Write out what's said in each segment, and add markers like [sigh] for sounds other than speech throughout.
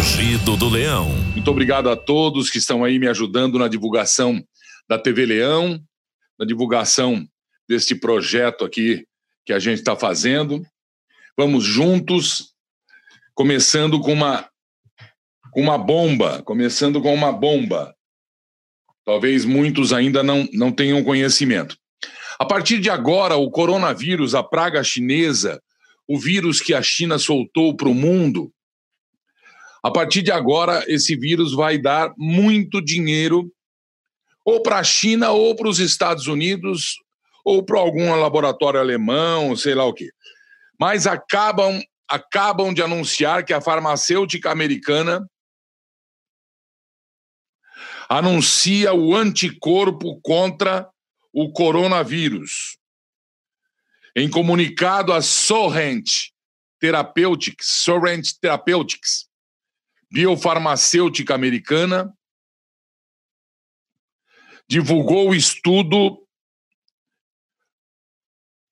Rugido do Leão. Muito obrigado a todos que estão aí me ajudando na divulgação da TV Leão, na divulgação deste projeto aqui que a gente está fazendo. Vamos juntos, começando com uma, com uma bomba, começando com uma bomba. Talvez muitos ainda não, não tenham conhecimento. A partir de agora, o coronavírus, a praga chinesa, o vírus que a China soltou para o mundo, a partir de agora, esse vírus vai dar muito dinheiro ou para a China, ou para os Estados Unidos, ou para algum laboratório alemão, sei lá o quê. Mas acabam, acabam de anunciar que a farmacêutica americana anuncia o anticorpo contra o coronavírus. Em comunicado, a Sorrent Therapeutics, Sorrent Therapeutics, biofarmacêutica americana, divulgou o estudo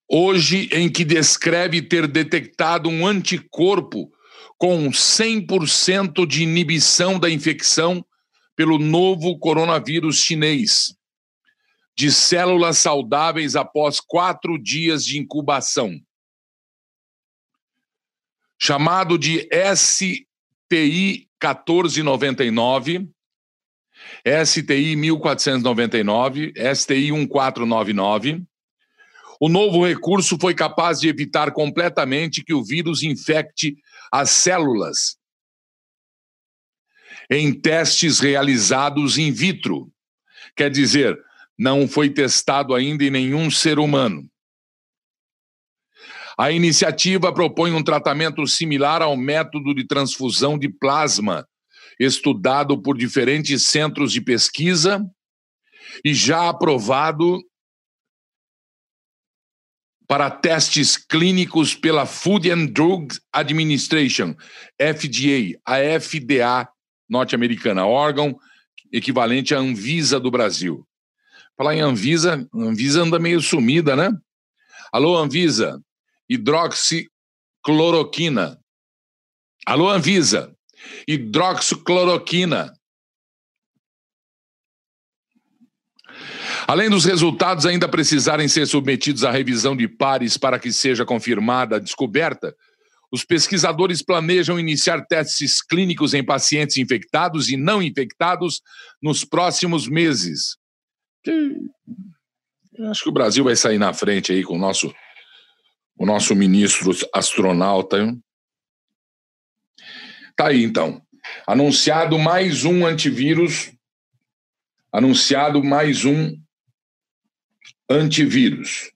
hoje em que descreve ter detectado um anticorpo com 100% de inibição da infecção pelo novo coronavírus chinês, de células saudáveis após quatro dias de incubação. Chamado de STI 1499, STI 1499, STI 1499. O novo recurso foi capaz de evitar completamente que o vírus infecte as células em testes realizados in vitro. Quer dizer, não foi testado ainda em nenhum ser humano. A iniciativa propõe um tratamento similar ao método de transfusão de plasma, estudado por diferentes centros de pesquisa e já aprovado para testes clínicos pela Food and Drug Administration, FDA, a FDA norte-americana, órgão equivalente à Anvisa do Brasil. Falar em Anvisa, Anvisa anda meio sumida, né? Alô, Anvisa, hidroxicloroquina. Alô, Anvisa, hidroxicloroquina. Além dos resultados ainda precisarem ser submetidos à revisão de pares para que seja confirmada a descoberta, os pesquisadores planejam iniciar testes clínicos em pacientes infectados e não infectados nos próximos meses. Eu acho que o Brasil vai sair na frente aí com o nosso, o nosso ministro astronauta. Tá aí então. Anunciado mais um antivírus. Anunciado mais um antivírus.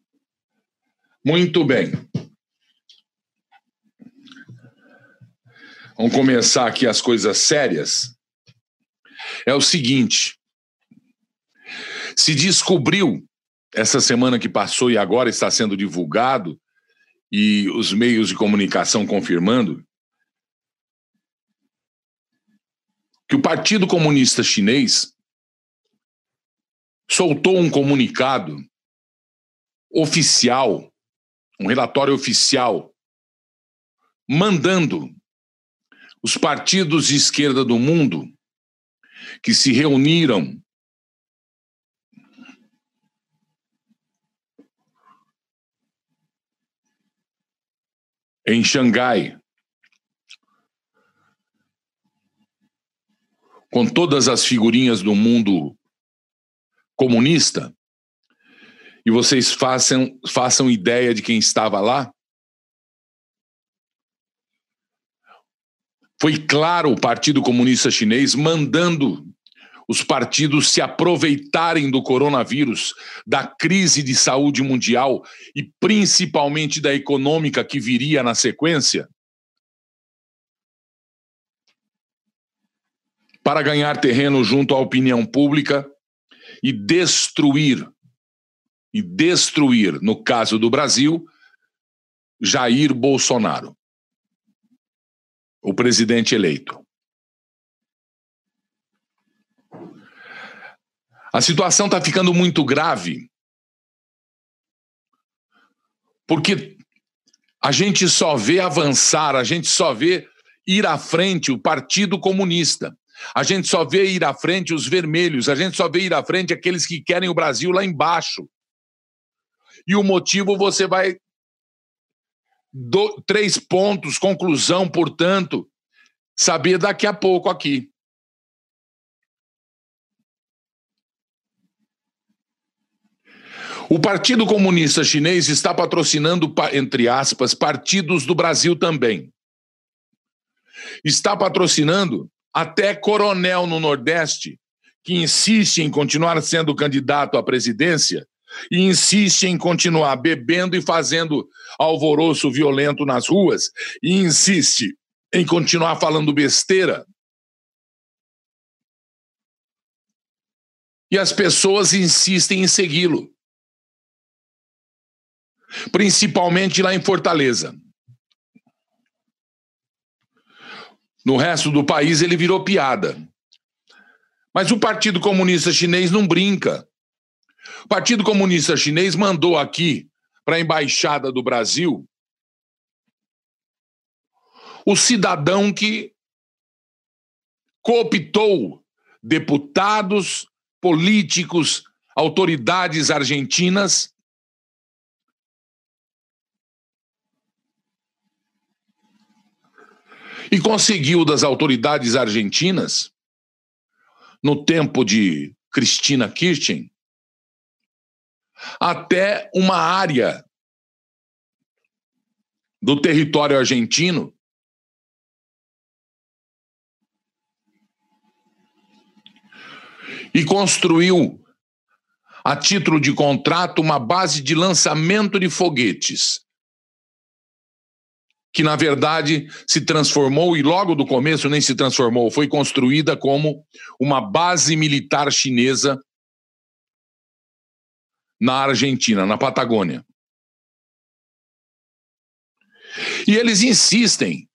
Muito bem. Vamos começar aqui as coisas sérias. É o seguinte: se descobriu essa semana que passou e agora está sendo divulgado, e os meios de comunicação confirmando, que o Partido Comunista Chinês soltou um comunicado oficial, um relatório oficial, mandando os partidos de esquerda do mundo que se reuniram em Xangai, com todas as figurinhas do mundo comunista, e vocês façam, façam ideia de quem estava lá? Foi claro o Partido Comunista Chinês mandando os partidos se aproveitarem do coronavírus, da crise de saúde mundial e principalmente da econômica que viria na sequência, para ganhar terreno junto à opinião pública e destruir e destruir, no caso do Brasil, Jair Bolsonaro, o presidente eleito. A situação está ficando muito grave porque a gente só vê avançar, a gente só vê ir à frente o Partido Comunista. A gente só vê ir à frente os vermelhos, a gente só vê ir à frente aqueles que querem o Brasil lá embaixo. E o motivo você vai. Do, três pontos, conclusão, portanto, saber daqui a pouco aqui. O Partido Comunista Chinês está patrocinando, entre aspas, partidos do Brasil também. Está patrocinando até coronel no Nordeste, que insiste em continuar sendo candidato à presidência e insiste em continuar bebendo e fazendo alvoroço violento nas ruas e insiste em continuar falando besteira. E as pessoas insistem em segui-lo. Principalmente lá em Fortaleza. No resto do país ele virou piada. Mas o Partido Comunista Chinês não brinca. O Partido Comunista Chinês mandou aqui para a embaixada do Brasil o cidadão que cooptou deputados, políticos, autoridades argentinas e conseguiu das autoridades argentinas, no tempo de Cristina Kirchner, até uma área do território argentino e construiu, a título de contrato, uma base de lançamento de foguetes que na verdade se transformou, e logo do começo nem se transformou, foi construída como uma base militar chinesa na Argentina, na Patagônia. E eles insistem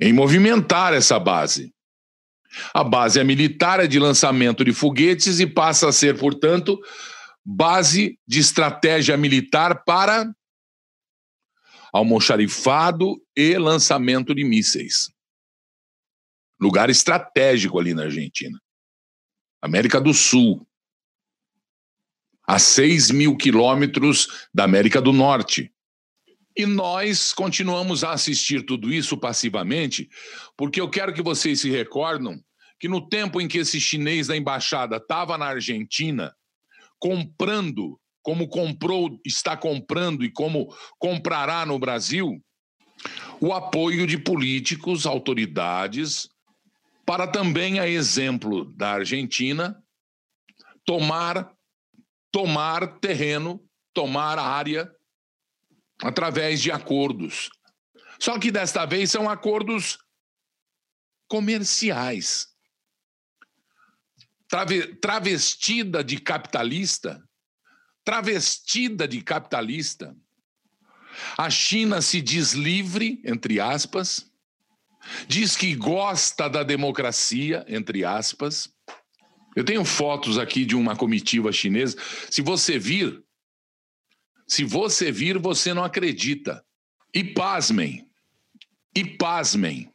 em movimentar essa base. A base é militar, é de lançamento de foguetes e passa a ser, portanto, base de estratégia militar para almoxarifado e lançamento de mísseis. Lugar estratégico ali na Argentina. América do Sul. A 6 mil quilômetros da América do Norte. E nós continuamos a assistir tudo isso passivamente, porque eu quero que vocês se recordam que no tempo em que esse chinês da embaixada estava na Argentina, comprando como comprou, está comprando e como comprará no Brasil, o apoio de políticos, autoridades, para também, a exemplo da Argentina, tomar tomar terreno, tomar área através de acordos. Só que desta vez são acordos comerciais. Travestida de capitalista, travestida de capitalista. A China se diz livre, entre aspas, diz que gosta da democracia, entre aspas. Eu tenho fotos aqui de uma comitiva chinesa. Se você vir, se você vir, você não acredita. E pasmem, e pasmem.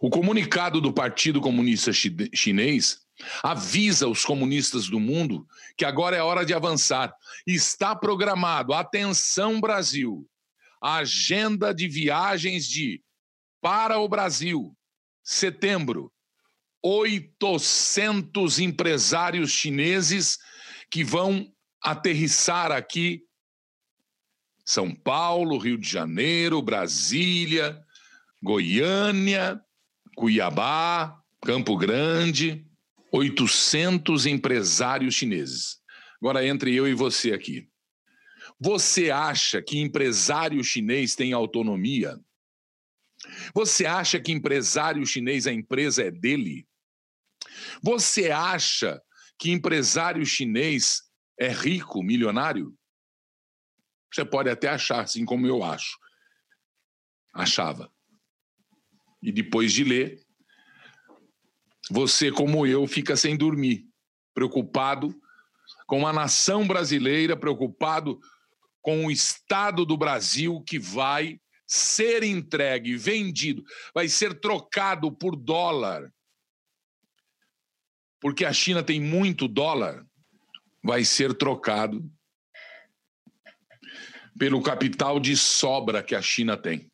O comunicado do Partido Comunista Chinês avisa os comunistas do mundo que agora é hora de avançar. Está programado, atenção Brasil, a agenda de viagens de para o Brasil, setembro, 800 empresários chineses que vão aterrissar aqui. São Paulo, Rio de Janeiro, Brasília, Goiânia, Cuiabá, Campo Grande, 800 empresários chineses. Agora entre eu e você aqui. Você acha que empresário chinês tem autonomia? Você acha que empresário chinês, a empresa é dele? Você acha que empresário chinês é rico, milionário? Você pode até achar, assim como eu acho. Achava. E depois de ler, você, como eu, fica sem dormir, preocupado com a nação brasileira, preocupado com o Estado do Brasil que vai ser entregue, vendido, vai ser trocado por dólar, porque a China tem muito dólar, vai ser trocado pelo capital de sobra que a China tem.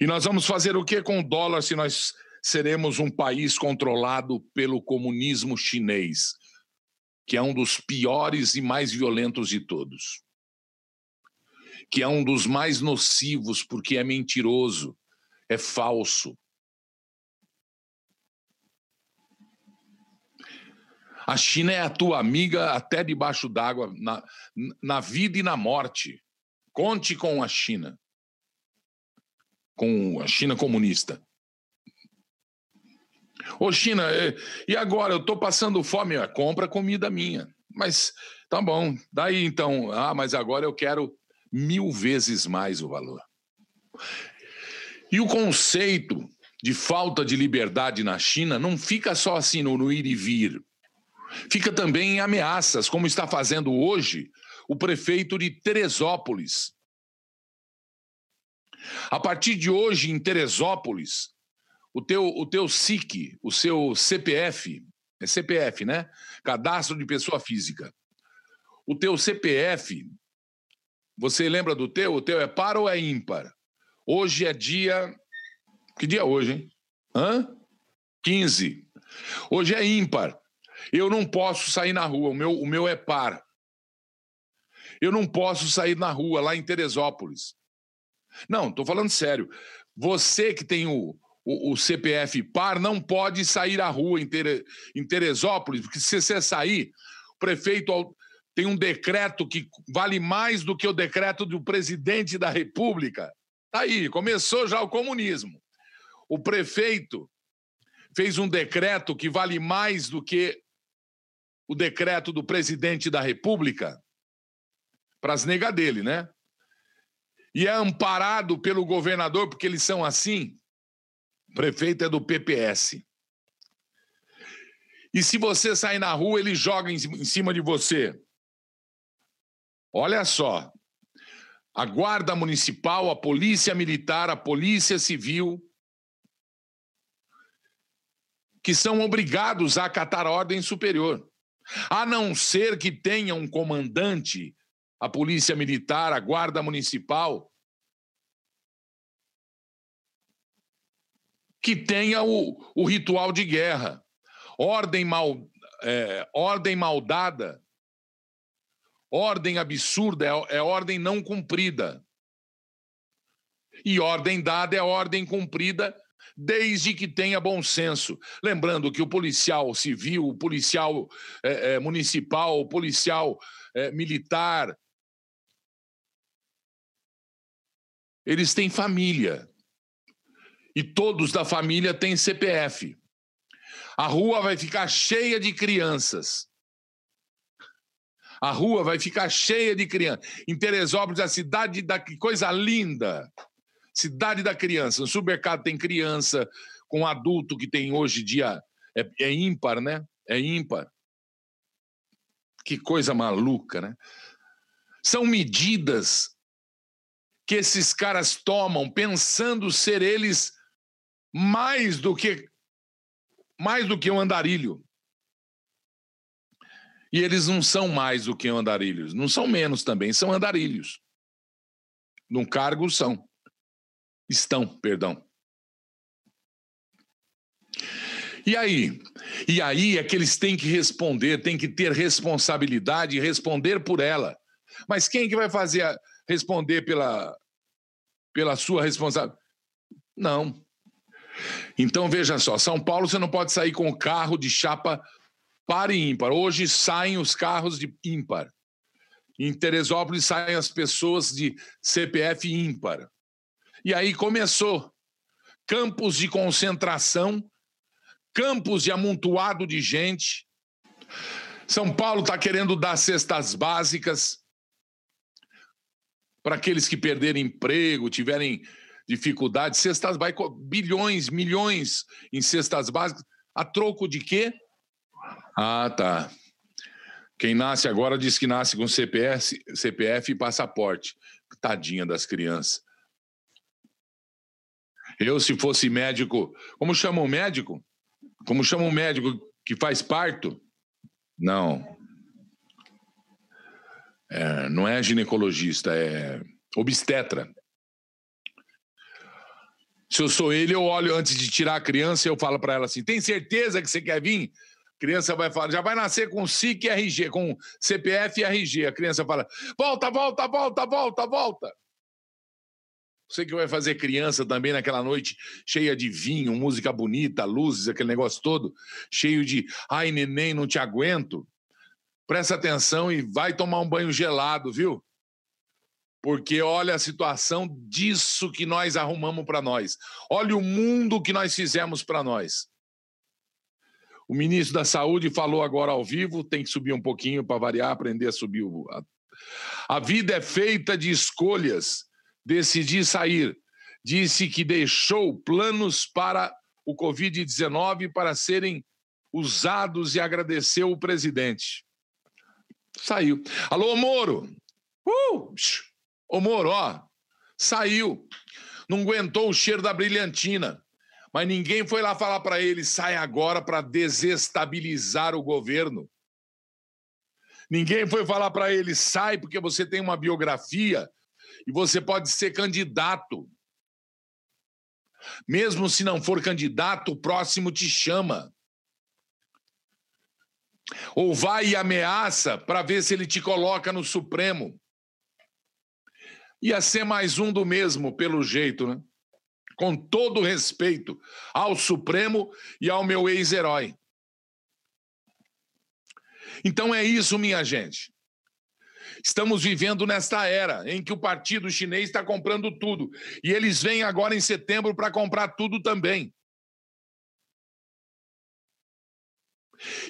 E nós vamos fazer o que com o dólar se nós seremos um país controlado pelo comunismo chinês, que é um dos piores e mais violentos de todos? Que é um dos mais nocivos porque é mentiroso, é falso. A China é a tua amiga até debaixo d'água, na, na vida e na morte. Conte com a China com a China comunista. Ô China, é, e agora? Eu estou passando fome, compra comida minha. Mas tá bom, daí então, ah, mas agora eu quero mil vezes mais o valor. E o conceito de falta de liberdade na China não fica só assim no, no ir e vir. Fica também em ameaças, como está fazendo hoje o prefeito de Teresópolis, a partir de hoje, em Teresópolis, o teu, o teu SIC, o seu CPF, é CPF, né? Cadastro de Pessoa Física. O teu CPF, você lembra do teu? O teu é par ou é ímpar? Hoje é dia. Que dia é hoje, hein? Hã? 15. Hoje é ímpar. Eu não posso sair na rua, o meu, o meu é par. Eu não posso sair na rua, lá em Teresópolis. Não, estou falando sério. Você que tem o, o, o, CPF par não pode sair à rua em, em Teresópolis, porque se você sair, o prefeito tem um decreto que vale mais do que o decreto do presidente da República. Tá aí, começou já o comunismo. O prefeito fez um decreto que vale mais do que o decreto do presidente da República, para as negas dele, né? e é amparado pelo governador, porque eles são assim. Prefeito é do PPS. E se você sair na rua, ele joga em cima de você. Olha só. A Guarda Municipal, a Polícia Militar, a Polícia Civil, que são obrigados a acatar a ordem superior. A não ser que tenha um comandante a Polícia Militar, a Guarda Municipal, que tenha o, o ritual de guerra. Ordem mal, é, ordem maldada, ordem absurda é, é ordem não cumprida. E ordem dada é ordem cumprida desde que tenha bom senso. Lembrando que o policial civil, o policial é, é, municipal, o policial é, militar, eles têm família. E todos da família têm CPF. A rua vai ficar cheia de crianças. A rua vai ficar cheia de crianças. Em Teresópolis, a cidade da que coisa linda. Cidade da criança. No supermercado tem criança, com adulto que tem hoje dia é, é ímpar, né? É ímpar. Que coisa maluca, né? São medidas que esses caras tomam pensando ser eles mais do que mais do que um andarilho. E eles não são mais do que andarilhos, não são menos também, são andarilhos. Num cargo são. Estão, perdão. E aí? E aí é que eles têm que responder, têm que ter responsabilidade e responder por ela. Mas quem que vai fazer a, responder pela pela sua responsabilidade? Não. Então veja só, São Paulo você não pode sair com o carro de chapa par e ímpar. Hoje saem os carros de ímpar. Em Teresópolis saem as pessoas de CPF ímpar. E aí começou campos de concentração, campos de amontoado de gente. São Paulo está querendo dar cestas básicas para aqueles que perderam emprego, tiverem dificuldades, cestas básicas, bilhões, milhões em cestas básicas, a troco de quê? Ah, tá. Quem nasce agora diz que nasce com CPF, CPF e passaporte. Tadinha das crianças. Eu, se fosse médico, como chama o médico? Como chama o médico que faz parto? Não. É, não é ginecologista, é obstetra. Se eu sou ele, eu olho antes de tirar a criança e eu falo para ela assim: tem certeza que você quer vir? A criança vai falar, já vai nascer com SIC RG, com CPF e RG. A criança fala: volta, volta, volta, volta, volta. Você que vai fazer criança também naquela noite cheia de vinho, música bonita, luzes, aquele negócio todo, cheio de ai, neném, não te aguento. Presta atenção e vai tomar um banho gelado, viu? Porque olha a situação disso que nós arrumamos para nós. Olha o mundo que nós fizemos para nós. O ministro da Saúde falou agora ao vivo, tem que subir um pouquinho para variar, aprender a subir o. A vida é feita de escolhas decidi sair. Disse que deixou planos para o Covid-19 para serem usados e agradeceu o presidente. Saiu. Alô, Moro! Uh! Ô, Moro, saiu. Não aguentou o cheiro da brilhantina. Mas ninguém foi lá falar para ele: sai agora para desestabilizar o governo. Ninguém foi falar para ele: sai porque você tem uma biografia e você pode ser candidato. Mesmo se não for candidato, o próximo te chama. Ou vai e ameaça para ver se ele te coloca no Supremo. Ia ser mais um do mesmo, pelo jeito, né? Com todo respeito ao Supremo e ao meu ex-herói. Então é isso, minha gente. Estamos vivendo nesta era em que o partido chinês está comprando tudo. E eles vêm agora em setembro para comprar tudo também.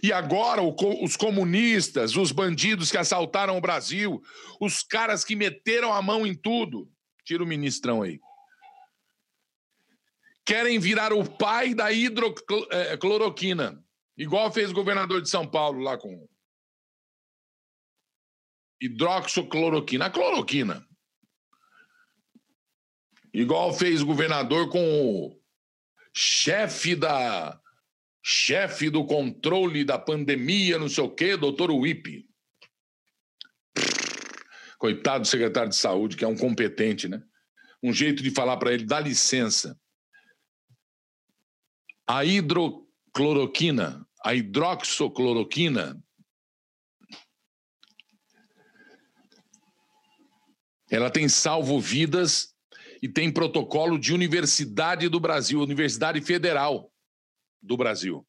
E agora os comunistas, os bandidos que assaltaram o Brasil, os caras que meteram a mão em tudo, tira o ministrão aí, querem virar o pai da hidrocloroquina, igual fez o governador de São Paulo lá com hidroxocloroquina. A cloroquina. Igual fez o governador com o chefe da chefe do controle da pandemia, não sei o quê, doutor Wipe. Coitado do secretário de saúde, que é um competente, né? Um jeito de falar para ele, dá licença. A hidrocloroquina, a hidroxocloroquina, Ela tem salvo vidas e tem protocolo de Universidade do Brasil, Universidade Federal do Brasil.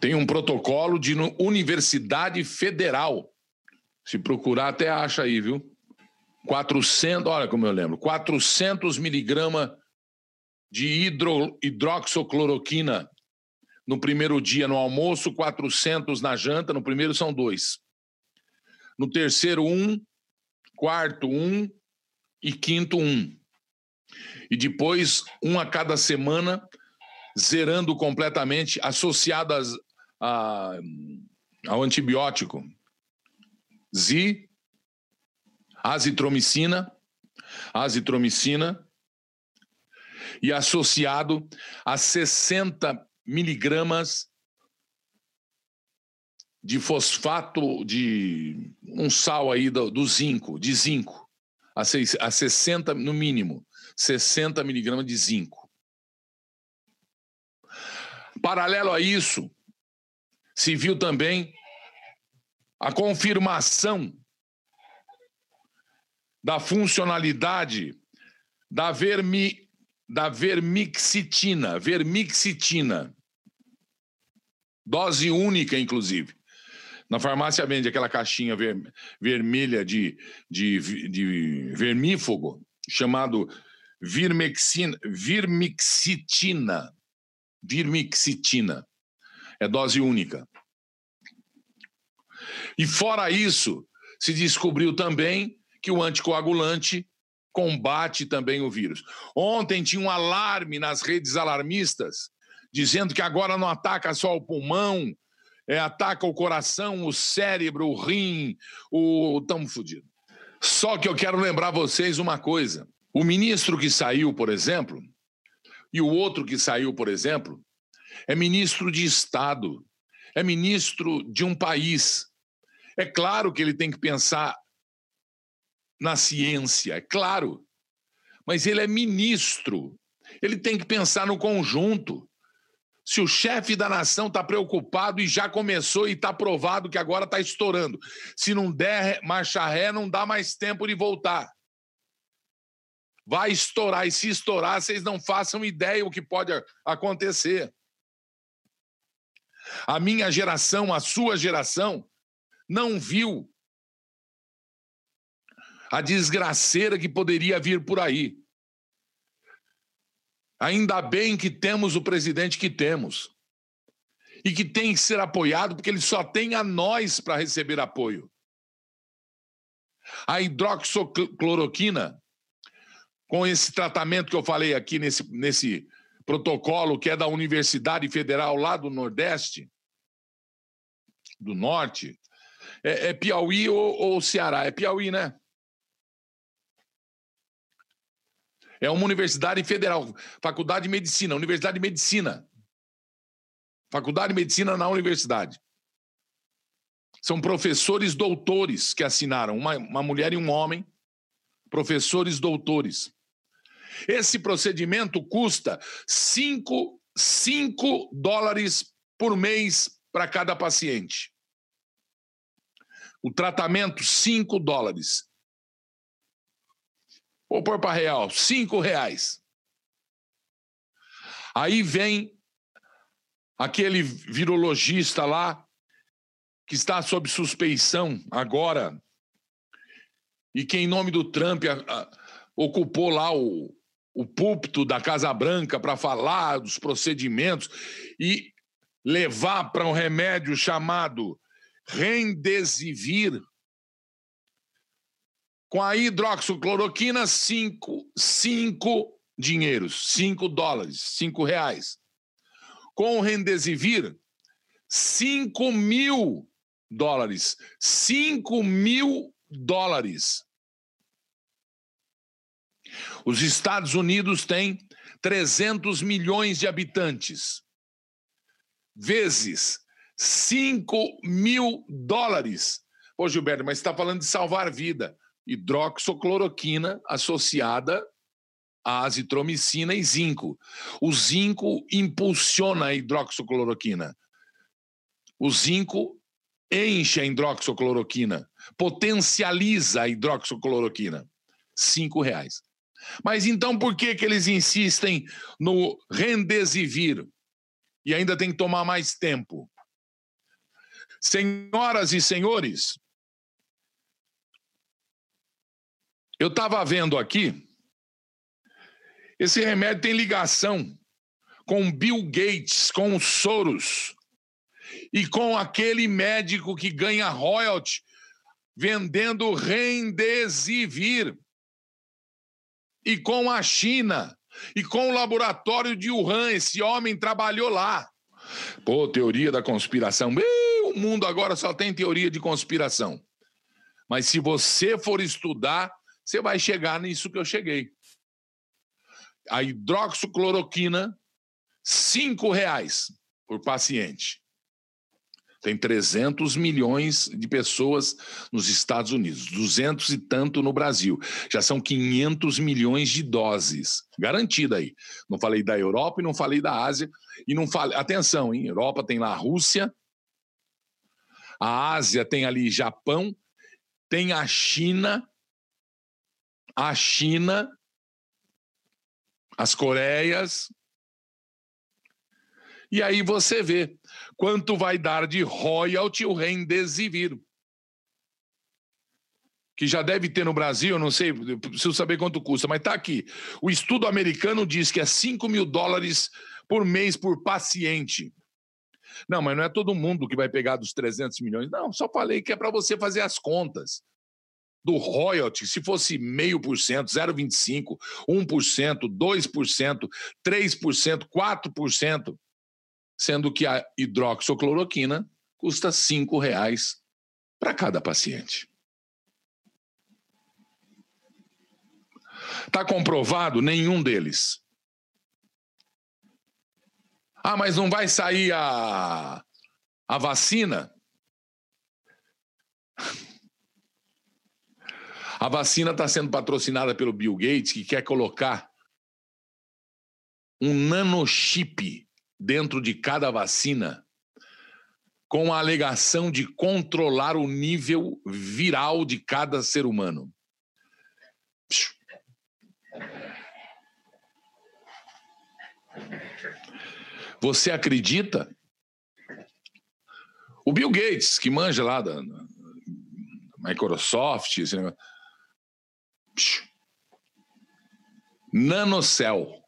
Tem um protocolo de Universidade Federal. Se procurar, até acha aí, viu? 400, olha como eu lembro, 400 miligramas de hidro, hidroxocloroquina no primeiro dia no almoço, 400 na janta, no primeiro são dois. No terceiro, um, quarto um e quinto um. E depois um a cada semana, zerando completamente, associadas a, ao antibiótico. Z, azitromicina, azitromicina, e associado a 60 miligramas de fosfato de um sal aí do, do zinco, de zinco, a, seis, a 60, no mínimo, 60 miligramas de zinco. Paralelo a isso, se viu também a confirmação da funcionalidade da, vermi, da vermixitina, vermixitina, dose única, inclusive. Na farmácia vende aquela caixinha ver, vermelha de, de, de vermífugo chamado virmexina, virmixitina. Virmixitina. É dose única. E fora isso, se descobriu também que o anticoagulante combate também o vírus. Ontem tinha um alarme nas redes alarmistas dizendo que agora não ataca só o pulmão, é, ataca o coração, o cérebro, o rim, o. Tamo fodido. Só que eu quero lembrar vocês uma coisa. O ministro que saiu, por exemplo, E o outro que saiu, por exemplo, é ministro de Estado, é ministro de um país. É claro que ele tem que pensar na ciência, é claro. Mas ele é ministro. Ele tem que pensar no conjunto. Se o chefe da nação está preocupado e já começou e está provado que agora está estourando. Se não der marcha ré, não dá mais tempo de voltar. Vai estourar, e se estourar, vocês não façam ideia o que pode acontecer. A minha geração, a sua geração, não viu a desgraceira que poderia vir por aí. Ainda bem que temos o presidente que temos. E que tem que ser apoiado, porque ele só tem a nós para receber apoio. A hidroxicloroquina, com esse tratamento que eu falei aqui nesse, nesse protocolo, que é da Universidade Federal lá do Nordeste, do Norte, é, é Piauí ou, ou Ceará? É Piauí, né? É uma universidade federal, Faculdade de Medicina, Universidade de Medicina. Faculdade de Medicina na universidade. São professores doutores que assinaram, uma, uma mulher e um homem, professores doutores. Esse procedimento custa 5 dólares por mês para cada paciente. O tratamento, 5 dólares. Vou pôr para real, cinco reais. Aí vem aquele virologista lá, que está sob suspeição agora, e que, em nome do Trump, a, a, ocupou lá o, o púlpito da Casa Branca para falar dos procedimentos e levar para um remédio chamado Remdesivir, com a hidroxicloroquina, cinco, cinco dinheiros, cinco dólares, cinco reais. Com o Rendesivir, cinco mil dólares. Cinco mil dólares. Os Estados Unidos têm 300 milhões de habitantes. Vezes 5 mil dólares. Ô, Gilberto, mas está falando de salvar vida hidroxocloroquina associada à azitromicina e zinco. O zinco impulsiona a hidroxocloroquina. O zinco enche a hidroxocloroquina, potencializa a hidroxocloroquina. Cinco reais. Mas então por que, que eles insistem no Rendesivir? E ainda tem que tomar mais tempo. Senhoras e senhores, Eu estava vendo aqui, esse remédio tem ligação com Bill Gates, com Soros e com aquele médico que ganha royalty vendendo Remdesivir e com a China e com o laboratório de Wuhan, esse homem trabalhou lá. Pô, teoria da conspiração. o mundo agora só tem teoria de conspiração. Mas se você for estudar, você vai chegar nisso que eu cheguei. A hidroxicloroquina, cinco reais por paciente. Tem 300 milhões de pessoas nos Estados Unidos, 200 e tanto no Brasil. Já são 500 milhões de doses. Garantida aí. Não falei da Europa e não falei da Ásia. E não falei. Atenção, hein? Europa tem lá a Rússia. A Ásia tem ali Japão. Tem a China a China, as Coreias. E aí você vê quanto vai dar de royalty o Remdesivir. Que já deve ter no Brasil, não sei, preciso saber quanto custa, mas está aqui. O estudo americano diz que é 5 mil dólares por mês por paciente. Não, mas não é todo mundo que vai pegar dos 300 milhões. Não, só falei que é para você fazer as contas do royalty, se fosse meio por cento, 0,25%, 1%, 2%, 3%, 4%, sendo que a hidroxocloroquina custa R$ reais para cada paciente. Está comprovado nenhum deles. Ah, mas não vai sair a, a vacina? [laughs] A vacina está sendo patrocinada pelo Bill Gates, que quer colocar um nanochip dentro de cada vacina com a alegação de controlar o nível viral de cada ser humano. Você acredita? O Bill Gates, que manja lá da, Microsoft, esse negócio. Nanocell.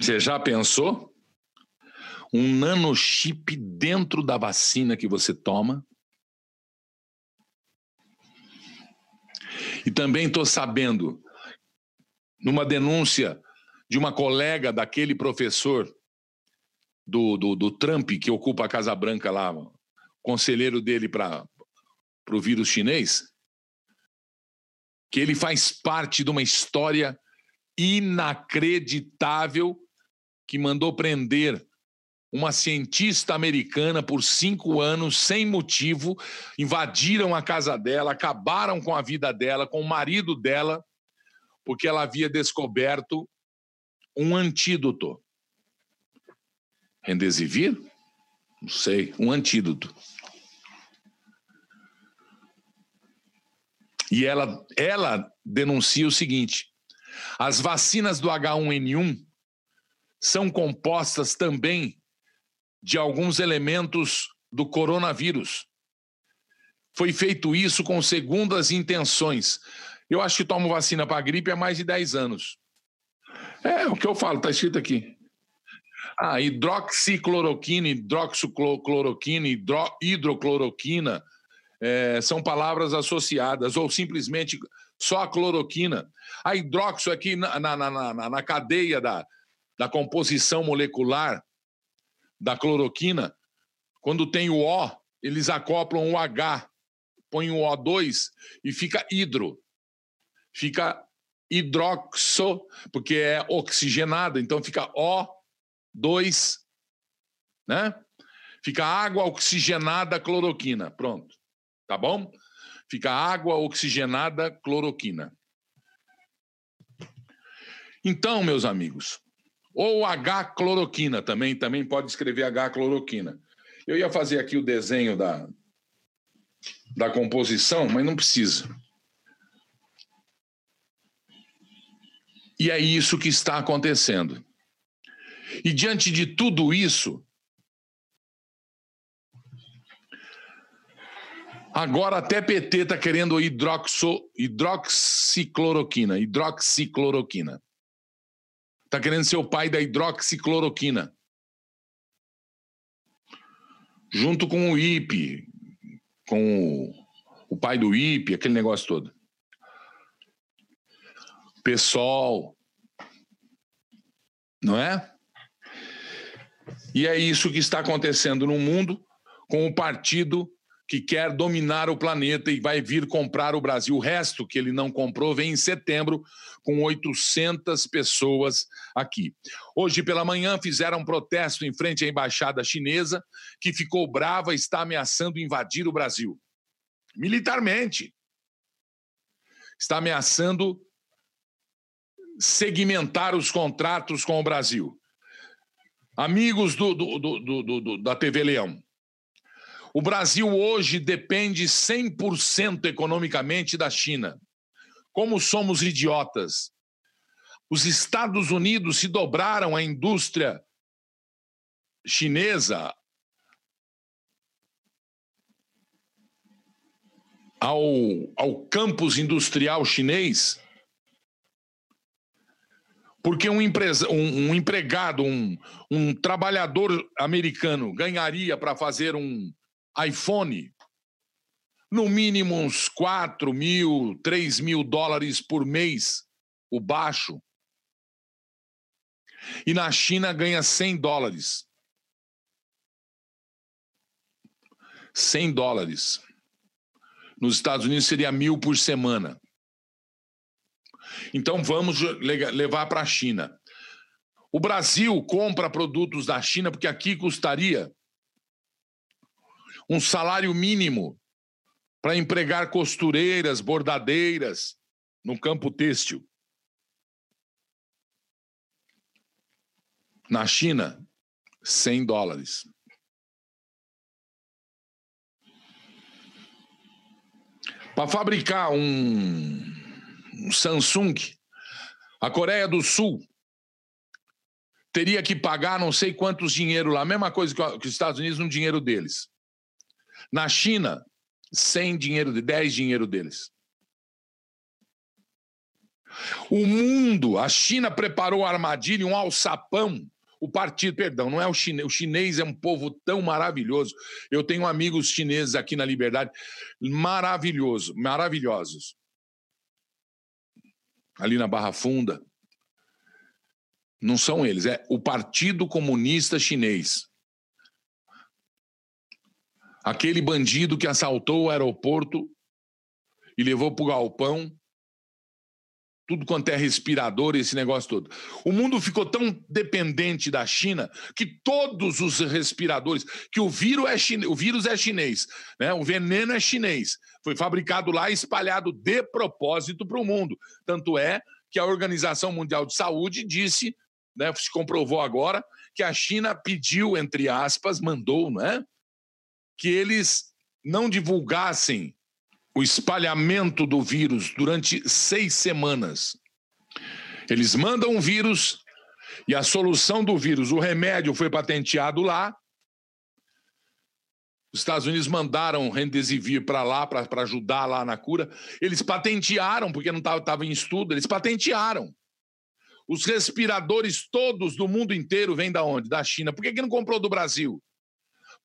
Você já pensou? Um nanochip dentro da vacina que você toma? E também estou sabendo, numa denúncia de uma colega daquele professor do, do, do Trump, que ocupa a Casa Branca lá, conselheiro dele para o vírus chinês, que ele faz parte de uma história inacreditável que mandou prender uma cientista americana por cinco anos, sem motivo, invadiram a casa dela, acabaram com a vida dela, com o marido dela, porque ela havia descoberto um antídoto. Rendesivir? Não sei, um antídoto. E ela, ela denuncia o seguinte: as vacinas do H1N1 são compostas também de alguns elementos do coronavírus. Foi feito isso com segundas intenções. Eu acho que tomo vacina para gripe há mais de 10 anos. É o que eu falo, está escrito aqui. Ah, hidroxicloroquina, hidroxicloroquina, hidro, hidrocloroquina é, são palavras associadas, ou simplesmente só a cloroquina. A hidroxo aqui na, na, na, na cadeia da, da composição molecular da cloroquina, quando tem o O, eles acoplam o H, põem o O2 e fica hidro. Fica hidroxo, porque é oxigenada, então fica O2, né? Fica água oxigenada cloroquina. Pronto. Tá bom? Fica água oxigenada cloroquina. Então, meus amigos, ou H-cloroquina também, também pode escrever H-cloroquina. Eu ia fazer aqui o desenho da, da composição, mas não precisa. E é isso que está acontecendo. E diante de tudo isso, agora até PT está querendo hidroxo, hidroxicloroquina, hidroxicloroquina. Está querendo ser o pai da hidroxicloroquina. Junto com o IP, com o, o pai do IP, aquele negócio todo. PSOL. Não é? E é isso que está acontecendo no mundo com o partido que quer dominar o planeta e vai vir comprar o Brasil. O resto que ele não comprou vem em setembro, com 800 pessoas aqui. Hoje pela manhã fizeram um protesto em frente à embaixada chinesa, que ficou brava e está ameaçando invadir o Brasil. Militarmente. Está ameaçando segmentar os contratos com o Brasil. Amigos do, do, do, da TV Leão, o Brasil hoje depende 100% economicamente da China. Como somos idiotas. Os Estados Unidos se dobraram à indústria chinesa ao, ao campus industrial chinês porque um, empresa, um, um empregado, um, um trabalhador americano ganharia para fazer um, iPhone, no mínimo uns 4 mil, 3 mil dólares por mês, o baixo. E na China ganha 100 dólares. 100 dólares. Nos Estados Unidos seria mil por semana. Então vamos levar para a China. O Brasil compra produtos da China porque aqui custaria um salário mínimo para empregar costureiras, bordadeiras no campo têxtil. Na China, 100 dólares. Para fabricar um, um Samsung, a Coreia do Sul teria que pagar não sei quantos dinheiro lá, a mesma coisa que os Estados Unidos no dinheiro deles. Na China, 100 dinheiro de 10 dinheiro deles. O mundo, a China preparou a armadilha, um alçapão. O partido, perdão, não é o chinês. O chinês é um povo tão maravilhoso. Eu tenho amigos chineses aqui na Liberdade, maravilhoso, maravilhosos. Ali na Barra Funda. Não são eles, é o Partido Comunista Chinês. Aquele bandido que assaltou o aeroporto e levou para o galpão tudo quanto é respirador, esse negócio todo. O mundo ficou tão dependente da China que todos os respiradores, que o vírus é, chine, o vírus é chinês, né? o veneno é chinês, foi fabricado lá e espalhado de propósito para o mundo. Tanto é que a Organização Mundial de Saúde disse, né, se comprovou agora, que a China pediu, entre aspas, mandou, não é? Que eles não divulgassem o espalhamento do vírus durante seis semanas. Eles mandam um vírus e a solução do vírus, o remédio foi patenteado lá. Os Estados Unidos mandaram Remdesivir para lá, para ajudar lá na cura. Eles patentearam, porque não estava em estudo, eles patentearam. Os respiradores todos do mundo inteiro vêm da onde? Da China. Por que, que não comprou do Brasil?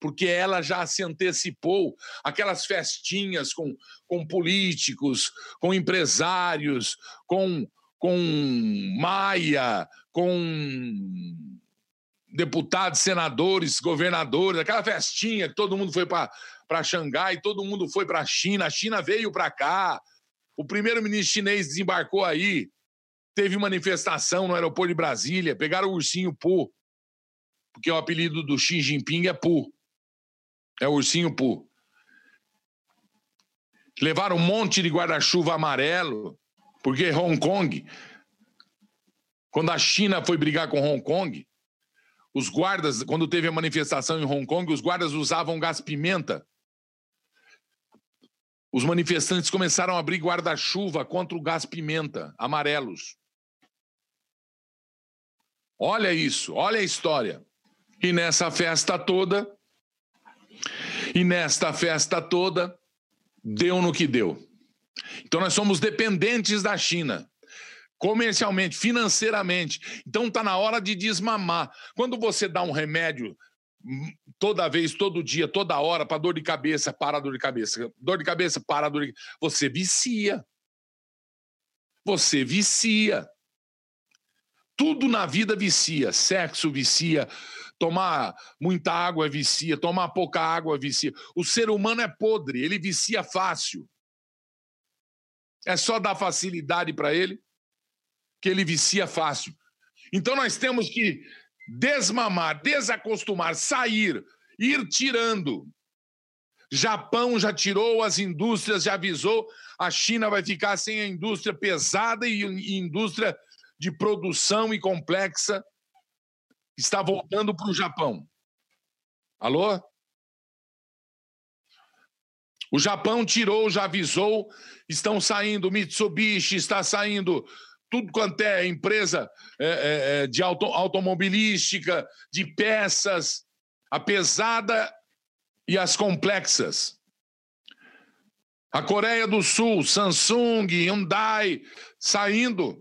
Porque ela já se antecipou aquelas festinhas com, com políticos, com empresários, com, com Maia, com deputados, senadores, governadores, aquela festinha que todo mundo foi para Xangai, todo mundo foi para a China, a China veio para cá, o primeiro-ministro chinês desembarcou aí, teve manifestação no aeroporto de Brasília, pegaram o ursinho Pu, porque o apelido do Xi Jinping é Pu. É o ursinho Poo. Levaram um monte de guarda-chuva amarelo, porque Hong Kong, quando a China foi brigar com Hong Kong, os guardas, quando teve a manifestação em Hong Kong, os guardas usavam gás-pimenta. Os manifestantes começaram a abrir guarda-chuva contra o gás-pimenta, amarelos. Olha isso, olha a história. E nessa festa toda, e nesta festa toda, deu no que deu. Então nós somos dependentes da China comercialmente, financeiramente. Então está na hora de desmamar. Quando você dá um remédio hum, toda vez, todo dia, toda hora para dor de cabeça, para dor de cabeça, dor de cabeça, para dor de você vicia. Você vicia. Tudo na vida vicia, sexo vicia, tomar muita água vicia, tomar pouca água vicia. O ser humano é podre, ele vicia fácil. É só dar facilidade para ele que ele vicia fácil. Então nós temos que desmamar, desacostumar, sair, ir tirando. Japão já tirou as indústrias, já avisou, a China vai ficar sem a indústria pesada e indústria de produção e complexa está voltando para o Japão. Alô? O Japão tirou, já avisou, estão saindo, Mitsubishi está saindo, tudo quanto é empresa é, é, é, de auto, automobilística, de peças, a pesada e as complexas. A Coreia do Sul, Samsung, Hyundai, saindo.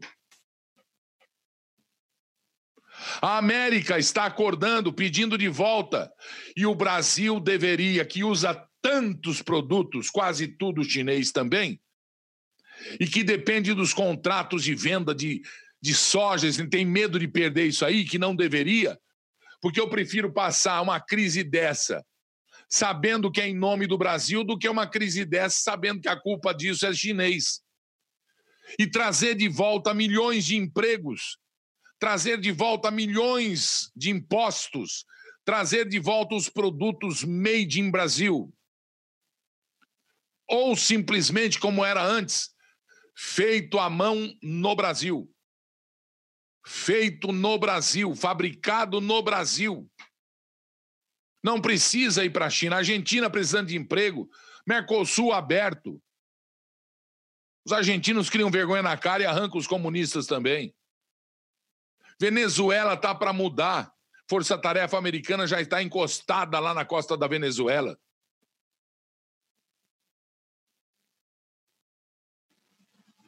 A América está acordando, pedindo de volta. E o Brasil deveria, que usa tantos produtos, quase tudo chinês também, e que depende dos contratos de venda de, de soja, tem medo de perder isso aí, que não deveria, porque eu prefiro passar uma crise dessa sabendo que é em nome do Brasil do que uma crise dessa sabendo que a culpa disso é chinês. e trazer de volta milhões de empregos, trazer de volta milhões de impostos, trazer de volta os produtos made in Brasil. Ou simplesmente como era antes, feito à mão no Brasil. Feito no Brasil, fabricado no Brasil. Não precisa ir para a China. Argentina precisando de emprego, Mercosul aberto. Os argentinos criam vergonha na cara e arrancam os comunistas também. Venezuela tá para mudar. Força Tarefa Americana já está encostada lá na costa da Venezuela.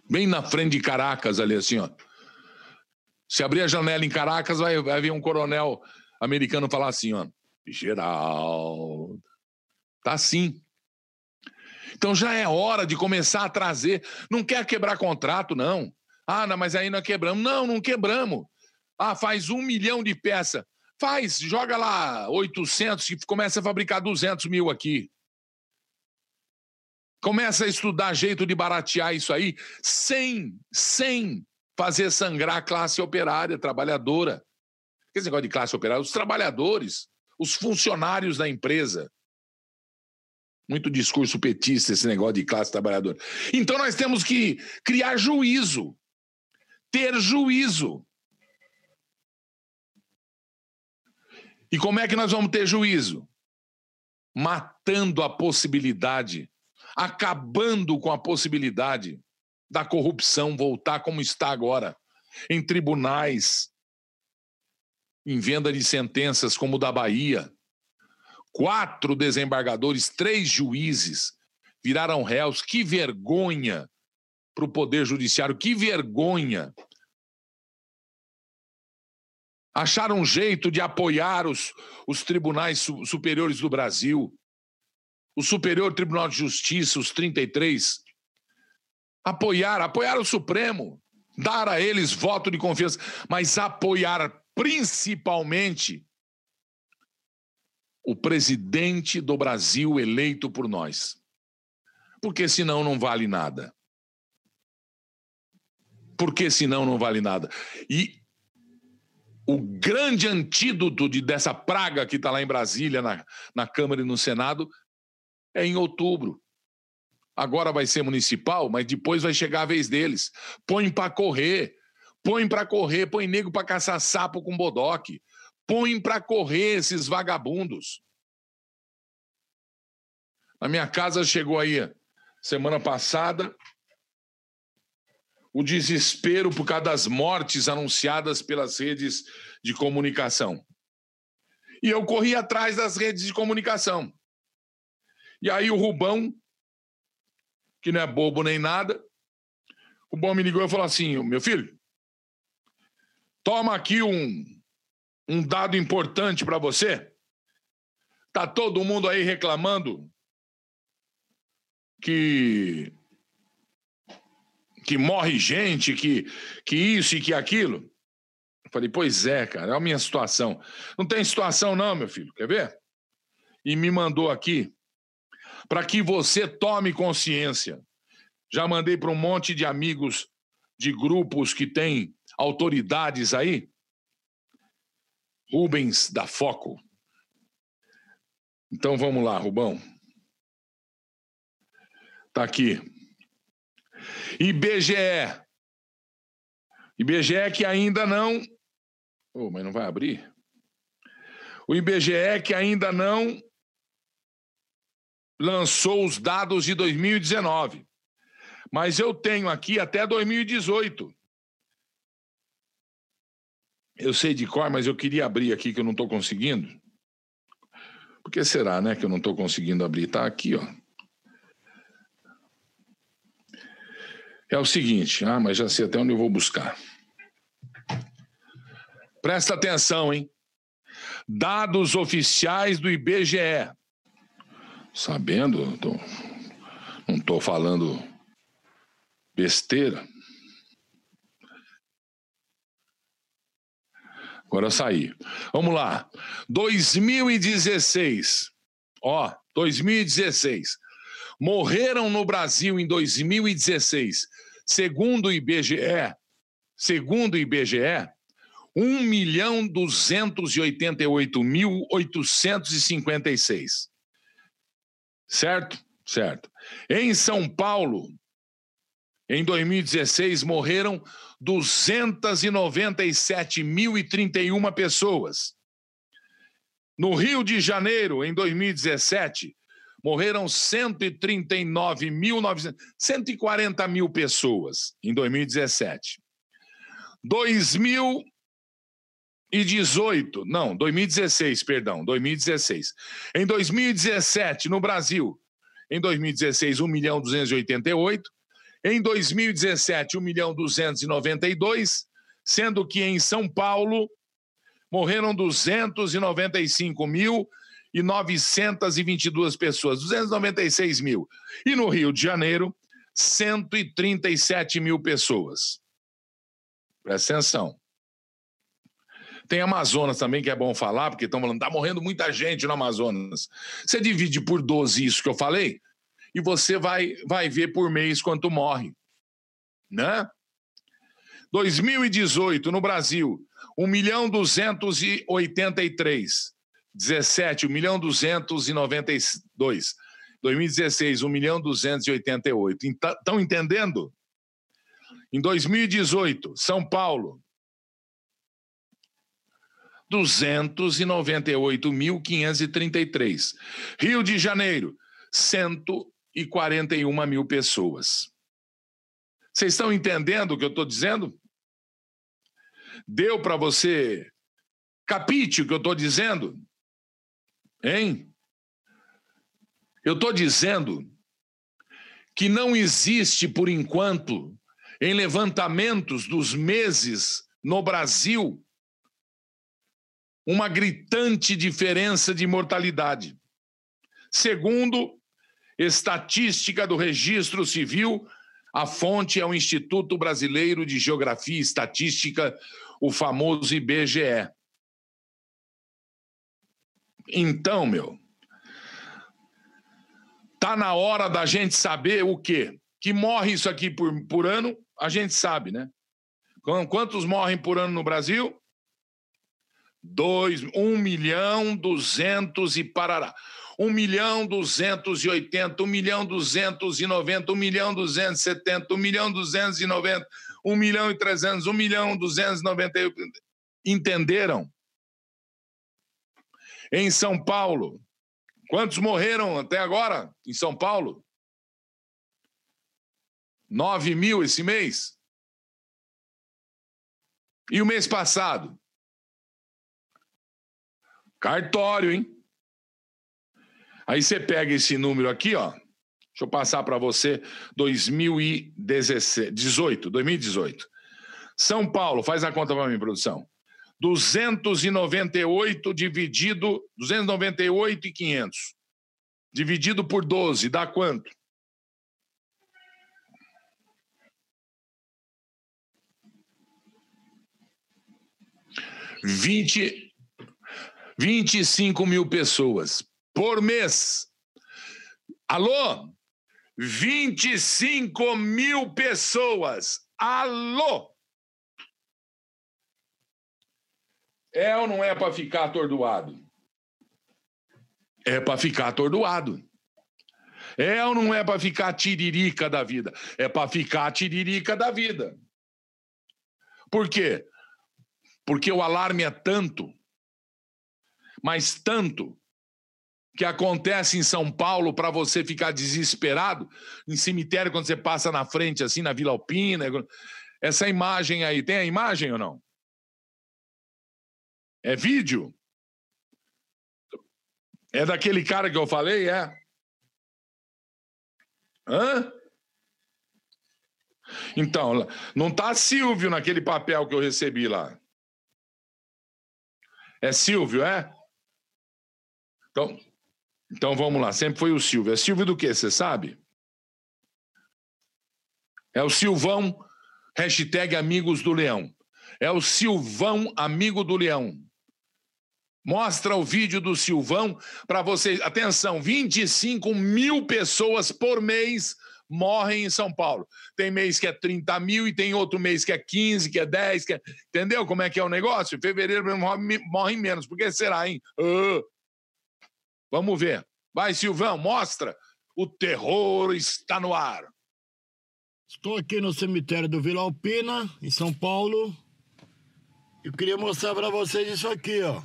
Bem na frente de Caracas, ali assim, ó. Se abrir a janela em Caracas, vai, vai vir um coronel americano falar assim, ó. Geraldo. Tá assim. Então já é hora de começar a trazer. Não quer quebrar contrato, não. Ah, não, mas aí nós quebramos. Não, não quebramos. Ah, faz um milhão de peça. Faz, joga lá 800 e começa a fabricar 200 mil aqui. Começa a estudar jeito de baratear isso aí sem, sem fazer sangrar a classe operária, trabalhadora. Esse negócio de classe operária, os trabalhadores, os funcionários da empresa. Muito discurso petista esse negócio de classe trabalhadora. Então nós temos que criar juízo, ter juízo. E como é que nós vamos ter juízo? Matando a possibilidade, acabando com a possibilidade da corrupção voltar como está agora, em tribunais, em venda de sentenças como o da Bahia. Quatro desembargadores, três juízes viraram réus. Que vergonha para o Poder Judiciário, que vergonha acharam um jeito de apoiar os, os tribunais superiores do Brasil, o Superior Tribunal de Justiça, os 33, apoiar, apoiar o Supremo, dar a eles voto de confiança, mas apoiar principalmente o presidente do Brasil eleito por nós. Porque senão não vale nada. Porque senão não vale nada. E o grande antídoto de, dessa praga que está lá em Brasília, na, na Câmara e no Senado, é em outubro. Agora vai ser municipal, mas depois vai chegar a vez deles. Põe para correr, põe para correr, põe nego para caçar sapo com bodoque, põe para correr esses vagabundos. Na minha casa chegou aí semana passada o desespero por causa das mortes anunciadas pelas redes de comunicação. E eu corri atrás das redes de comunicação. E aí o Rubão, que não é bobo nem nada, o Rubão me ligou e falou assim: meu filho, toma aqui um, um dado importante para você. Tá todo mundo aí reclamando que que morre gente, que, que isso e que aquilo. Eu falei, pois é, cara, é a minha situação. Não tem situação, não, meu filho, quer ver? E me mandou aqui para que você tome consciência. Já mandei para um monte de amigos de grupos que têm autoridades aí. Rubens da Foco. Então vamos lá, Rubão. Tá aqui. IBGE. IBGE que ainda não. Oh, mas não vai abrir? O IBGE que ainda não lançou os dados de 2019. Mas eu tenho aqui até 2018. Eu sei de cor, mas eu queria abrir aqui que eu não estou conseguindo. Por que será, né, que eu não estou conseguindo abrir? Está aqui, ó. É o seguinte, ah, mas já sei até onde eu vou buscar. Presta atenção, hein? Dados oficiais do IBGE. Sabendo, tô, não estou falando besteira. Agora saí. Vamos lá. 2016. Ó, 2016. Morreram no Brasil em 2016 Segundo o IBGE, segundo o IBGE, 1 milhão 288 mil 856. Certo? Certo. Em São Paulo, em 2016, morreram 297.031 pessoas. No Rio de Janeiro, em 2017, morreram 139.900, 140 mil pessoas em 2017. 2018, não, 2016, perdão, 2016. Em 2017, no Brasil, em 2016, 1 milhão 288. Em 2017, 1 milhão 292, sendo que em São Paulo morreram 295 mil e 922 pessoas, 296 mil. E no Rio de Janeiro, 137 mil pessoas. Presta atenção. Tem Amazonas também, que é bom falar, porque estão falando, está morrendo muita gente no Amazonas. Você divide por 12 isso que eu falei, e você vai, vai ver por mês quanto morre. Né? 2018, no Brasil, 1 milhão 283. 17, 1 milhão 292. 2016, 1 milhão 288. Estão entendendo? Em 2018, São Paulo, 298.533. Rio de Janeiro, 141 mil pessoas. Vocês estão entendendo o que eu estou dizendo? Deu para você capite o que eu estou dizendo? Hein? Eu estou dizendo que não existe, por enquanto, em levantamentos dos meses no Brasil, uma gritante diferença de mortalidade. Segundo estatística do Registro Civil, a fonte é o Instituto Brasileiro de Geografia e Estatística, o famoso IBGE. Então, meu, tá na hora da gente saber o quê? Que morre isso aqui por, por ano, a gente sabe, né? Quantos morrem por ano no Brasil? Dois, um milhão duzentos e parará. Um milhão duzentos e oitenta, um milhão duzentos e noventa, um milhão duzentos e setenta, um milhão duzentos e noventa, um milhão e trezentos, um milhão duzentos e noventa. Entenderam? Em São Paulo, quantos morreram até agora em São Paulo? Nove mil esse mês. E o mês passado? Cartório, hein? Aí você pega esse número aqui, ó. Deixa eu passar para você 2018, 2018. São Paulo, faz a conta para mim, produção. 298 dividido 298 e 500 dividido por 12 dá quanto? Vinte, 25 mil pessoas por mês. Alô? 25 mil pessoas. Alô? É ou não é para ficar atordoado? É para ficar atordoado. É ou não é para ficar tiririca da vida? É para ficar tiririca da vida. Por quê? Porque o alarme é tanto, mas tanto, que acontece em São Paulo para você ficar desesperado, em cemitério, quando você passa na frente, assim, na Vila Alpina. Essa imagem aí, tem a imagem ou não? É vídeo? É daquele cara que eu falei, é? Hã? Então, não tá Silvio naquele papel que eu recebi lá. É Silvio, é? Então, então vamos lá, sempre foi o Silvio. É Silvio do que, você sabe? É o Silvão, hashtag Amigos do Leão. É o Silvão Amigo do Leão. Mostra o vídeo do Silvão para vocês. Atenção, 25 mil pessoas por mês morrem em São Paulo. Tem mês que é 30 mil e tem outro mês que é 15, que é 10, que é... entendeu como é que é o negócio? Em fevereiro morrem menos. Por que será, hein? Uh. Vamos ver. Vai, Silvão, mostra. O terror está no ar. Estou aqui no cemitério do Vila Alpina, em São Paulo. Eu queria mostrar para vocês isso aqui, ó.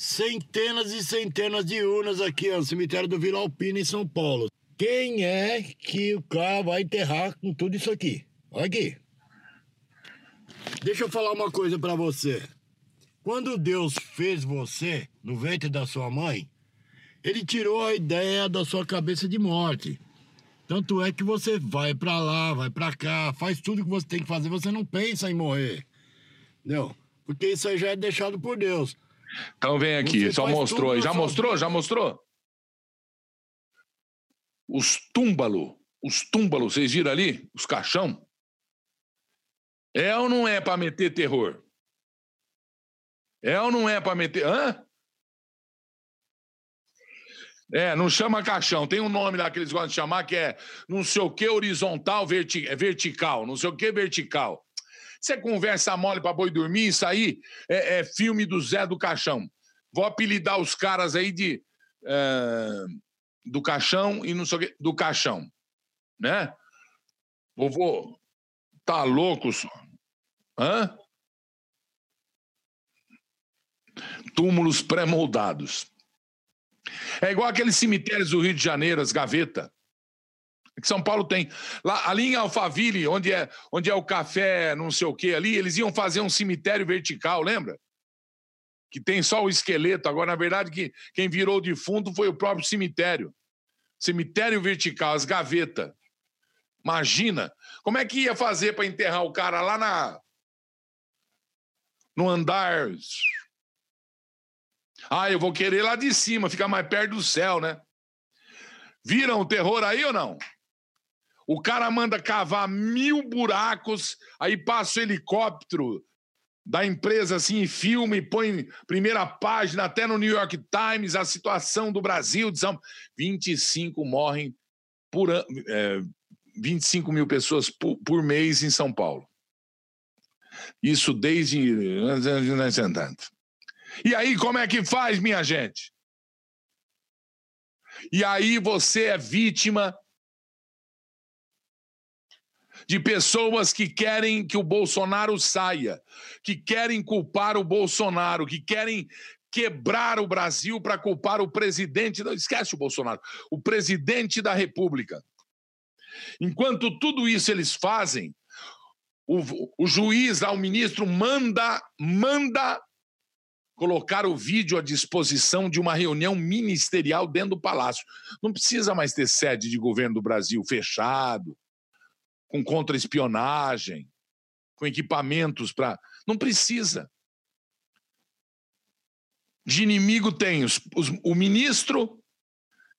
Centenas e centenas de urnas aqui, ó, no cemitério do Vila Alpina, em São Paulo. Quem é que o cara vai enterrar com tudo isso aqui? Olha aqui. Deixa eu falar uma coisa para você. Quando Deus fez você no ventre da sua mãe, ele tirou a ideia da sua cabeça de morte. Tanto é que você vai para lá, vai para cá, faz tudo que você tem que fazer, você não pensa em morrer. Entendeu? Porque isso aí já é deixado por Deus. Então vem aqui, só mostrou aí. Já mostrou? Já mostrou? os túmbalos, os túmbalos, vocês viram ali? Os caixão? É ou não é para meter terror? É ou não é para meter. Hã? É, não chama caixão. Tem um nome lá que eles gostam de chamar que é não sei o que horizontal, verti é vertical, não sei o que vertical. Você conversa mole para boi dormir, isso aí é, é, filme do Zé do Caixão. Vou apelidar os caras aí de. Uh, do caixão e não sei o quê, do caixão, né? Vovô, tá louco só? Hã? Túmulos pré-moldados. É igual aqueles cemitérios do Rio de Janeiro, as gavetas. Que São Paulo tem. Lá, ali em Alphaville, onde é, onde é o café, não sei o quê ali, eles iam fazer um cemitério vertical, lembra? Que tem só o esqueleto. Agora, na verdade, que, quem virou defunto foi o próprio cemitério. Cemitério vertical, as gavetas. Imagina. Como é que ia fazer para enterrar o cara lá na. No andar. Ah, eu vou querer lá de cima, ficar mais perto do céu, né? Viram o terror aí ou não? O cara manda cavar mil buracos, aí passa o helicóptero da empresa assim, filma e põe primeira página, até no New York Times, a situação do Brasil. De São... 25 morrem por. É, 25 mil pessoas por, por, mês em São Paulo. Isso desde. E aí, como é que faz, minha gente? E aí você é vítima de pessoas que querem que o Bolsonaro saia, que querem culpar o Bolsonaro, que querem quebrar o Brasil para culpar o presidente. Não esquece o Bolsonaro, o presidente da República. Enquanto tudo isso eles fazem, o, o juiz, o ministro, manda, manda colocar o vídeo à disposição de uma reunião ministerial dentro do palácio. Não precisa mais ter sede de governo do Brasil fechado com contra-espionagem, com equipamentos para. Não precisa. De inimigo tem os, os, o ministro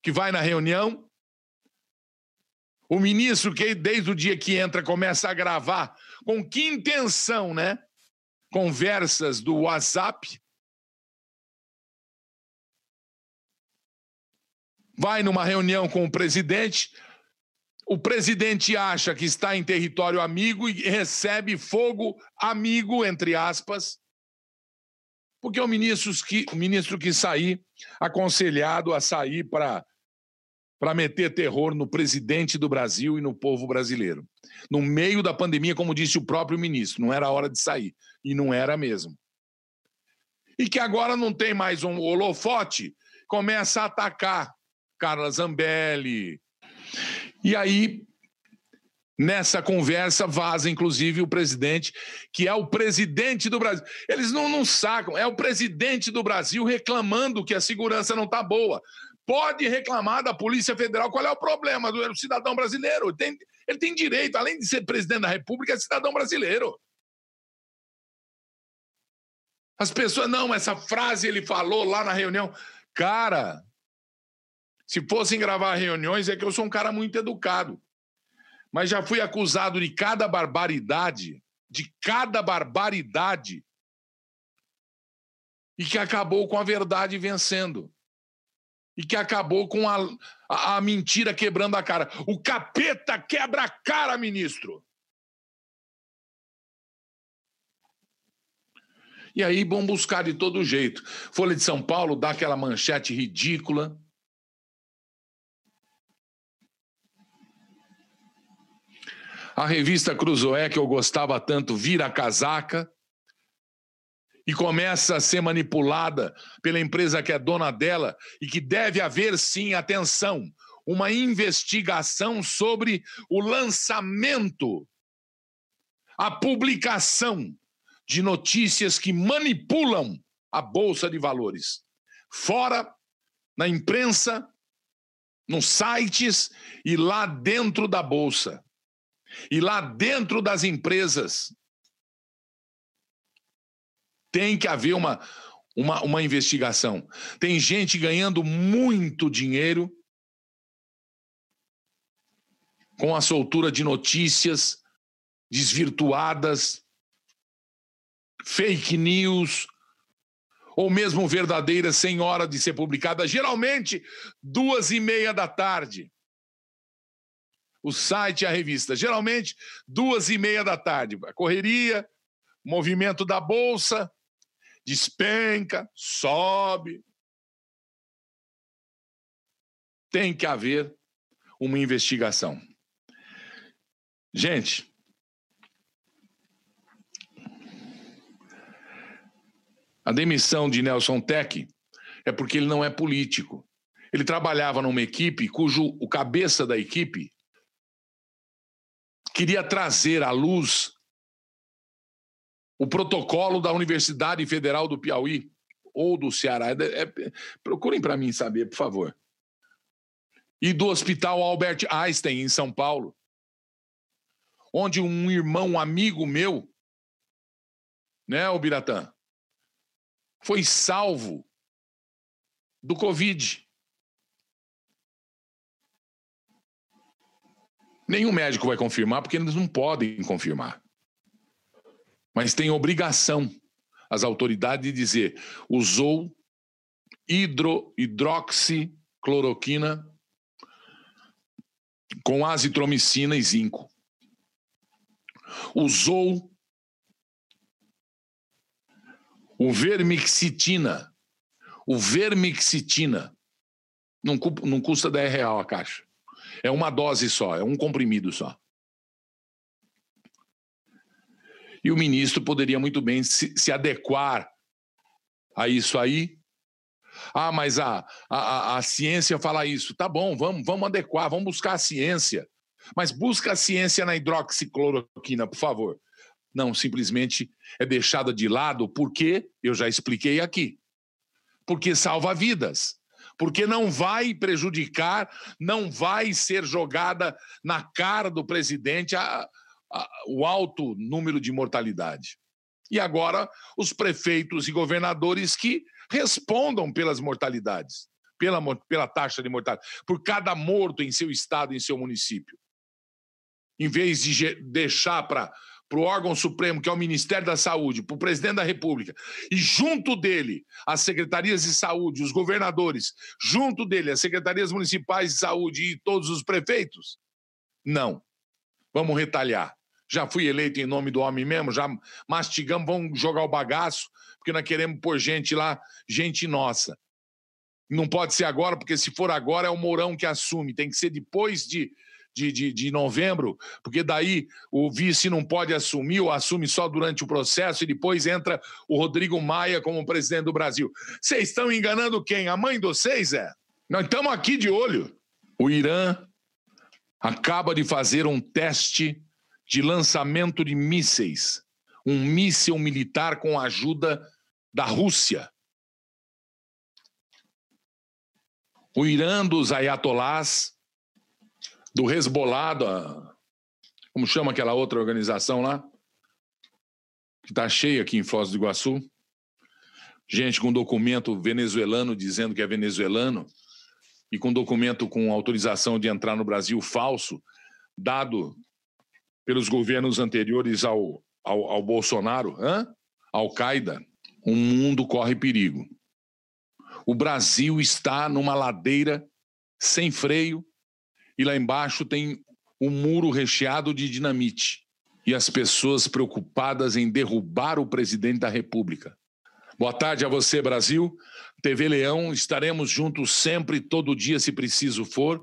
que vai na reunião, o ministro que desde o dia que entra começa a gravar, com que intenção, né? Conversas do WhatsApp. Vai numa reunião com o presidente, o presidente acha que está em território amigo e recebe fogo amigo, entre aspas, porque o ministro que, o ministro que sair, aconselhado a sair para para meter terror no presidente do Brasil e no povo brasileiro. No meio da pandemia, como disse o próprio ministro, não era hora de sair. E não era mesmo. E que agora não tem mais um holofote, começa a atacar Carla Zambelli, e aí, nessa conversa, vaza, inclusive, o presidente, que é o presidente do Brasil. Eles não, não sacam, é o presidente do Brasil reclamando que a segurança não está boa. Pode reclamar da Polícia Federal. Qual é o problema do cidadão brasileiro? Ele tem, ele tem direito, além de ser presidente da República, é cidadão brasileiro. As pessoas, não, essa frase ele falou lá na reunião. Cara, se fossem gravar reuniões, é que eu sou um cara muito educado. Mas já fui acusado de cada barbaridade, de cada barbaridade, e que acabou com a verdade vencendo. e que acabou com a, a, a mentira quebrando a cara. O capeta quebra a cara, ministro. E aí vão buscar de todo jeito. Folha de São Paulo dá aquela manchete ridícula. A revista Cruzoé, que eu gostava tanto, vira casaca e começa a ser manipulada pela empresa que é dona dela e que deve haver, sim, atenção, uma investigação sobre o lançamento, a publicação de notícias que manipulam a bolsa de valores. Fora, na imprensa, nos sites e lá dentro da bolsa. E lá dentro das empresas. Tem que haver uma, uma, uma investigação. Tem gente ganhando muito dinheiro com a soltura de notícias desvirtuadas fake news, ou mesmo verdadeiras sem hora de ser publicada, geralmente duas e meia da tarde. O site e a revista, geralmente duas e meia da tarde. A correria, movimento da bolsa, despenca, sobe. Tem que haver uma investigação. Gente, A demissão de Nelson Tech é porque ele não é político. Ele trabalhava numa equipe cujo o cabeça da equipe queria trazer à luz o protocolo da Universidade Federal do Piauí ou do Ceará. É, é, procurem para mim saber, por favor. E do Hospital Albert Einstein, em São Paulo, onde um irmão, um amigo meu, né, Biratã, foi salvo do Covid. Nenhum médico vai confirmar, porque eles não podem confirmar. Mas tem obrigação as autoridades de dizer usou hidro, hidroxicloroquina com azitromicina e zinco. Usou O vermixitina. O vermixitina. Não, não custa 10 real a caixa. É uma dose só, é um comprimido só. E o ministro poderia muito bem se, se adequar a isso aí. Ah, mas a, a, a ciência fala isso. Tá bom, vamos, vamos adequar, vamos buscar a ciência. Mas busca a ciência na hidroxicloroquina, por favor não simplesmente é deixada de lado porque eu já expliquei aqui. Porque salva vidas. Porque não vai prejudicar, não vai ser jogada na cara do presidente a, a, o alto número de mortalidade. E agora os prefeitos e governadores que respondam pelas mortalidades, pela, pela taxa de mortalidade, por cada morto em seu estado, em seu município. Em vez de deixar para para o órgão supremo, que é o Ministério da Saúde, para o presidente da República, e junto dele as secretarias de saúde, os governadores, junto dele as secretarias municipais de saúde e todos os prefeitos? Não. Vamos retalhar. Já fui eleito em nome do homem mesmo, já mastigamos, vamos jogar o bagaço, porque nós queremos pôr gente lá, gente nossa. Não pode ser agora, porque se for agora é o Mourão que assume, tem que ser depois de de, de, de novembro, porque daí o vice não pode assumir ou assume só durante o processo e depois entra o Rodrigo Maia como presidente do Brasil. Vocês estão enganando quem? A mãe de vocês, é? Nós estamos aqui de olho. O Irã acaba de fazer um teste de lançamento de mísseis, um míssil militar com a ajuda da Rússia. O Irã dos ayatolás do Hezbollah, como chama aquela outra organização lá, que está cheia aqui em Foz do Iguaçu. Gente com documento venezuelano dizendo que é venezuelano e com documento com autorização de entrar no Brasil falso, dado pelos governos anteriores ao, ao, ao Bolsonaro, Al-Qaeda, o mundo corre perigo. O Brasil está numa ladeira sem freio e lá embaixo tem um muro recheado de dinamite e as pessoas preocupadas em derrubar o presidente da República. Boa tarde a você, Brasil. TV Leão, estaremos juntos sempre, todo dia, se preciso for.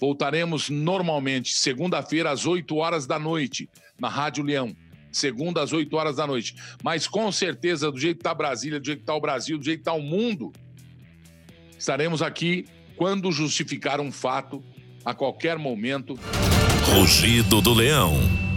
Voltaremos normalmente, segunda-feira, às 8 horas da noite, na Rádio Leão. Segunda, às 8 horas da noite. Mas com certeza, do jeito que está Brasília, do jeito que está o Brasil, do jeito que está o mundo, estaremos aqui quando justificar um fato, a qualquer momento. Rugido do Leão.